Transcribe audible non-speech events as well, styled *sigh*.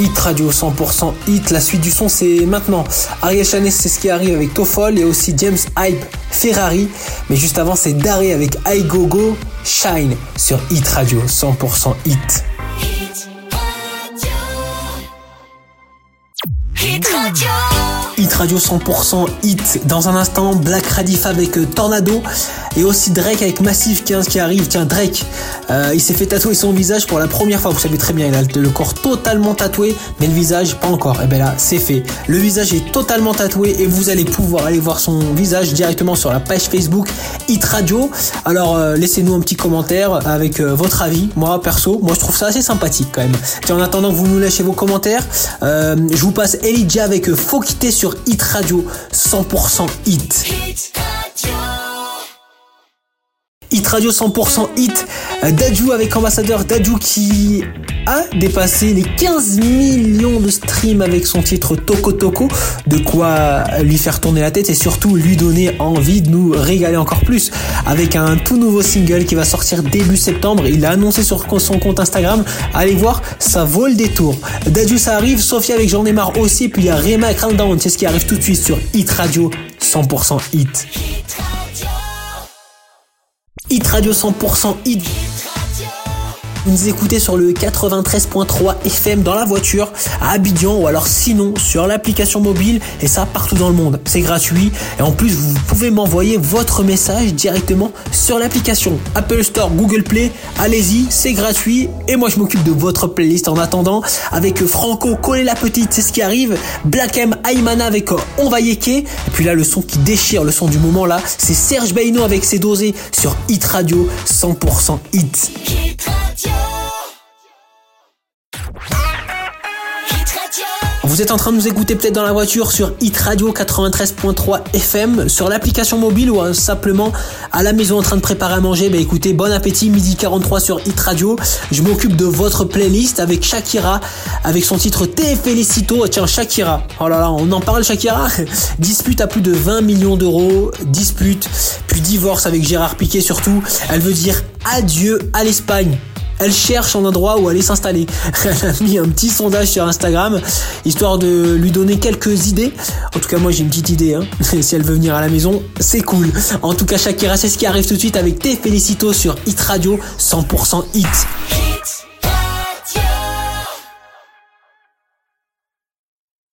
Hit Radio 100% Hit. La suite du son, c'est maintenant. Ariel Chanes, c'est ce qui arrive avec Toffol et aussi James Hype Ferrari. Mais juste avant, c'est Daré avec I Go Shine sur Hit Radio 100% Hit. Hit Radio 100% Hit. Dans un instant, Black Radifa avec euh, Tornado. Et aussi Drake avec Massive 15 qui arrive. Tiens, Drake, euh, il s'est fait tatouer son visage pour la première fois. Vous savez très bien, il a le corps totalement tatoué, mais le visage pas encore. Et eh bien là, c'est fait. Le visage est totalement tatoué et vous allez pouvoir aller voir son visage directement sur la page Facebook Hit Radio. Alors euh, laissez-nous un petit commentaire avec votre avis. Moi perso, moi je trouve ça assez sympathique quand même. Tiens, en attendant que vous nous lâchez vos commentaires, je vous passe Elijah avec Faut quitter sur Hit Radio 100% Hit. Hit Radio 100% Hit. Dajou avec ambassadeur Dajou qui a dépassé les 15 millions de streams avec son titre Toko Toko. De quoi lui faire tourner la tête et surtout lui donner envie de nous régaler encore plus avec un tout nouveau single qui va sortir début septembre. Il l'a annoncé sur son compte Instagram. Allez voir, ça vaut le détour. Dajou ça arrive, Sophia avec J'en ai aussi. Puis il y a Rema Countdown, c'est ce qui arrive tout de suite sur Hit Radio 100% Hit. Hit Radio 100% Hit. Vous nous écoutez sur le 93.3 FM dans la voiture à Abidjan ou alors sinon sur l'application mobile et ça partout dans le monde. C'est gratuit et en plus vous pouvez m'envoyer votre message directement sur l'application Apple Store, Google Play. Allez-y, c'est gratuit et moi je m'occupe de votre playlist en attendant avec Franco Coller la petite, c'est ce qui arrive. Black M Aymana avec On va yéker et puis là le son qui déchire, le son du moment là, c'est Serge Baino avec ses dosés sur Hit Radio 100% Hit. Vous êtes en train de nous écouter peut-être dans la voiture sur Hit Radio 93.3 FM, sur l'application mobile ou simplement à la maison en train de préparer à manger. Bah écoutez, bon appétit, midi 43 sur Hit Radio. Je m'occupe de votre playlist avec Shakira, avec son titre Te Felicito. Tiens, Shakira. Oh là là, on en parle Shakira. *laughs* Dispute à plus de 20 millions d'euros. Dispute, puis divorce avec Gérard Piquet surtout. Elle veut dire adieu à l'Espagne elle cherche un endroit où aller s'installer. *laughs* Elle a mis un petit sondage sur Instagram, histoire de lui donner quelques idées. En tout cas, moi j'ai une petite idée. Hein. *laughs* si elle veut venir à la maison, c'est cool. En tout cas, Shakira, c'est ce qui arrive tout de suite avec tes Félicito sur Hit Radio 100% Hit.